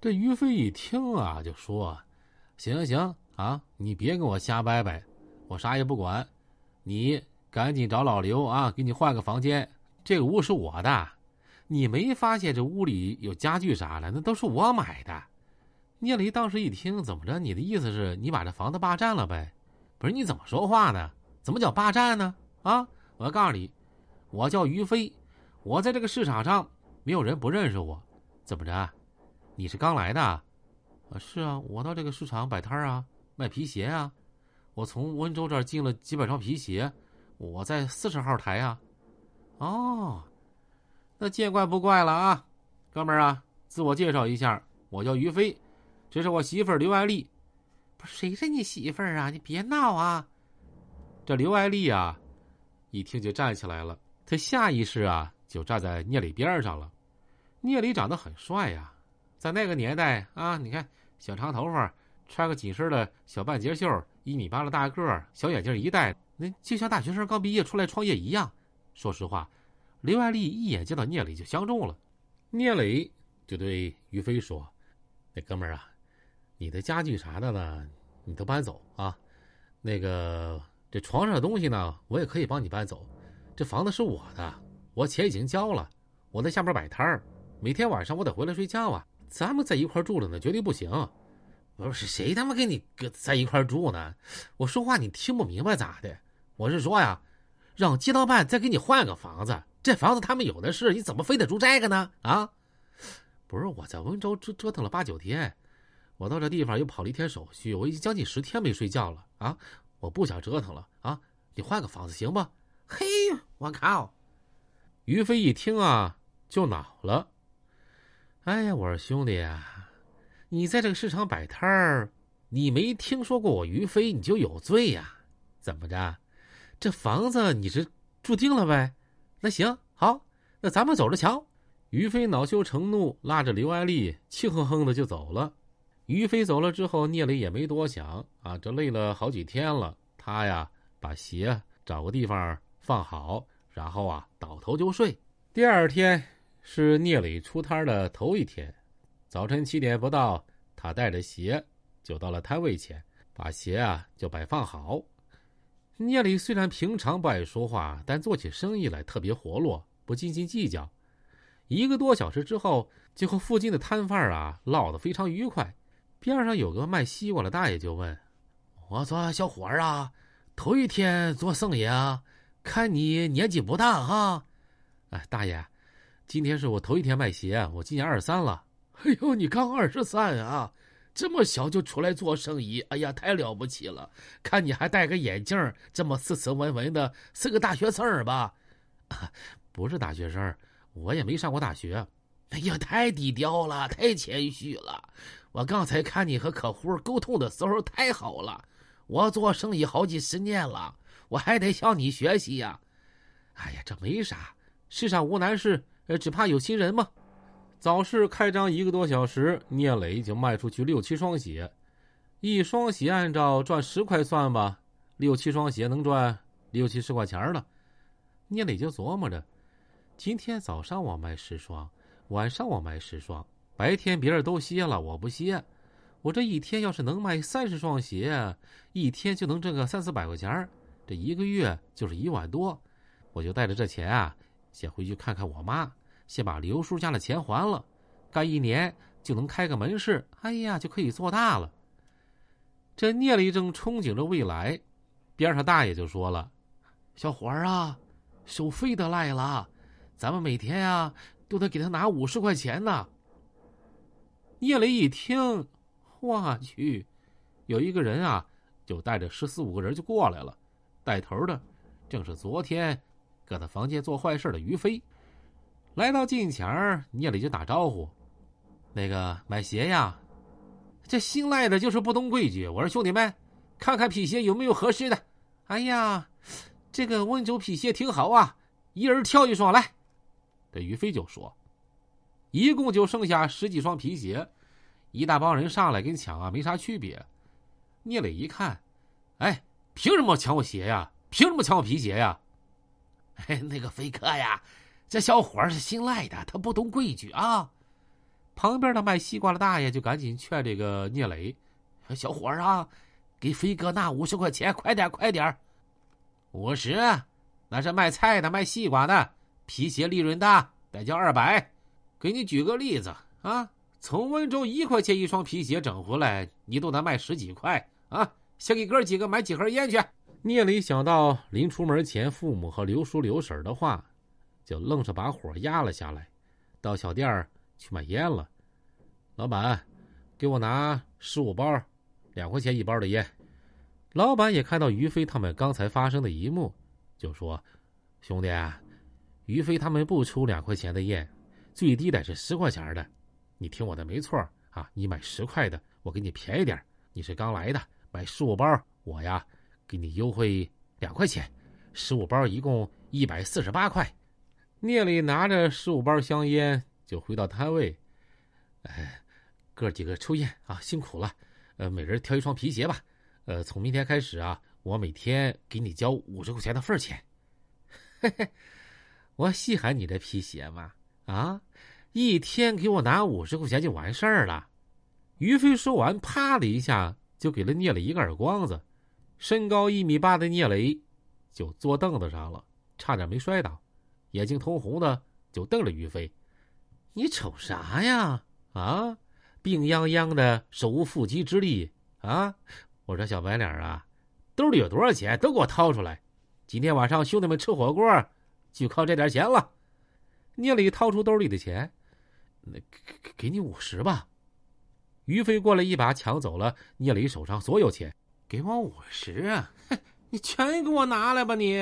这于飞一听啊，就说：“行行行啊，你别跟我瞎掰掰，我啥也不管，你赶紧找老刘啊，给你换个房间。这个屋是我的，你没发现这屋里有家具啥的？那都是我买的。”聂雷当时一听，怎么着？你的意思是你把这房子霸占了呗？不是你怎么说话呢？怎么叫霸占呢？啊！我要告诉你，我叫于飞，我在这个市场上没有人不认识我。怎么着？你是刚来的？啊，是啊，我到这个市场摆摊啊，卖皮鞋啊。我从温州这儿进了几百双皮鞋，我在四十号台啊。哦，那见怪不怪了啊，哥们儿啊，自我介绍一下，我叫于飞。这是我媳妇儿刘爱丽，不是谁是你媳妇儿啊？你别闹啊！这刘爱丽啊，一听就站起来了，她下意识啊就站在聂磊边上了。聂磊长得很帅呀，在那个年代啊，你看小长头发，穿个紧身的小半截袖，一米八的大个儿，小眼镜一戴，那就像大学生刚毕业出来创业一样。说实话，刘爱丽一眼见到聂磊就相中了。聂磊就对于飞说：“那哥们儿啊。”你的家具啥的呢？你都搬走啊！那个这床上的东西呢，我也可以帮你搬走。这房子是我的，我钱已经交了。我在下面摆摊儿，每天晚上我得回来睡觉啊。咱们在一块住了呢，绝对不行。不是谁他妈跟你搁在一块住呢？我说话你听不明白咋的？我是说呀，让街道办再给你换个房子。这房子他们有的是，你怎么非得住这个呢？啊？不是我在温州折折腾了八九天。我到这地方又跑了一天手续，我已经将近十天没睡觉了啊！我不想折腾了啊！你换个房子行不？嘿，我靠！于飞一听啊，就恼了。哎呀，我说兄弟啊，你在这个市场摆摊儿，你没听说过我于飞，你就有罪呀？怎么着？这房子你是注定了呗？那行好，那咱们走着瞧。于飞恼羞成怒，拉着刘爱丽气哼哼的就走了。于飞走了之后，聂磊也没多想啊，这累了好几天了，他呀把鞋找个地方放好，然后啊倒头就睡。第二天是聂磊出摊的头一天，早晨七点不到，他带着鞋就到了摊位前，把鞋啊就摆放好。聂磊虽然平常不爱说话，但做起生意来特别活络，不斤斤计较。一个多小时之后，就和附近的摊贩啊唠得非常愉快。边上有个卖西瓜的大爷就问：“我说小伙儿啊，头一天做生意啊，看你年纪不大哈。”哎，大爷，今天是我头一天卖鞋，我今年二十三了。哎呦，你刚二十三啊，这么小就出来做生意，哎呀，太了不起了！看你还戴个眼镜，这么斯斯文文的，是个大学生吧？不是大学生，我也没上过大学。哎呀，太低调了，太谦虚了。我刚才看你和客户沟通的时候太好了。我做生意好几十年了，我还得向你学习呀。哎呀，这没啥，世上无难事，呃，只怕有心人嘛。早市开张一个多小时，聂磊已经卖出去六七双鞋，一双鞋按照赚十块算吧，六七双鞋能赚六七十块钱了。聂磊就琢磨着，今天早上我卖十双。晚上我卖十双，白天别人都歇了，我不歇。我这一天要是能卖三十双鞋，一天就能挣个三四百块钱这一个月就是一万多。我就带着这钱啊，先回去看看我妈，先把刘叔家的钱还了，干一年就能开个门市。哎呀，就可以做大了。这聂磊正憧憬着未来，边上大爷就说了：“小伙儿啊，收费的来了，咱们每天啊。”都得给他拿五十块钱呢。聂磊一听，我去，有一个人啊，就带着十四五个人就过来了，带头的正是昨天搁他房间做坏事的于飞。来到近前聂磊就打招呼：“那个买鞋呀，这新来的就是不懂规矩。我说兄弟们，看看皮鞋有没有合适的。哎呀，这个温州皮鞋挺好啊，一人挑一双来。”这于飞就说：“一共就剩下十几双皮鞋，一大帮人上来跟抢啊，没啥区别。”聂磊一看，哎，凭什么抢我鞋呀？凭什么抢我皮鞋呀？嘿，那个飞哥呀，这小伙是新来的，他不懂规矩啊。旁边的卖西瓜的大爷就赶紧劝这个聂磊：“小伙儿啊，给飞哥拿五十块钱，快点快点！五十，那是卖菜的、卖西瓜的，皮鞋利润大，得交二百。给你举个例子啊，从温州一块钱一双皮鞋整回来，你都得卖十几块啊！先给哥几个买几盒烟去。”聂磊想到临出门前父母和刘叔刘婶的话，就愣是把火压了下来，到小店儿去买烟了。老板，给我拿十五包，两块钱一包的烟。老板也看到于飞他们刚才发生的一幕，就说：“兄弟啊，于飞他们不出两块钱的烟，最低得是十块钱的。你听我的没错啊，你买十块的，我给你便宜点。你是刚来的，买十五包，我呀。”给你优惠两块钱，十五包一共一百四十八块。聂磊拿着十五包香烟就回到摊位。哎，哥几个抽烟啊，辛苦了。呃，每人挑一双皮鞋吧。呃，从明天开始啊，我每天给你交五十块钱的份钱。嘿 嘿，我稀罕你这皮鞋吗？啊，一天给我拿五十块钱就完事儿了。于飞说完，啪的一下就给了聂磊一个耳光子。身高一米八的聂磊，就坐凳子上了，差点没摔倒，眼睛通红的就瞪着于飞：“你瞅啥呀？啊，病殃殃的，手无缚鸡之力啊！我说小白脸啊，兜里有多少钱都给我掏出来，今天晚上兄弟们吃火锅就靠这点钱了。”聂磊掏出兜里的钱：“那给给你五十吧。”于飞过来一把抢走了聂磊手上所有钱。给我五十啊！你全给我拿来吧！你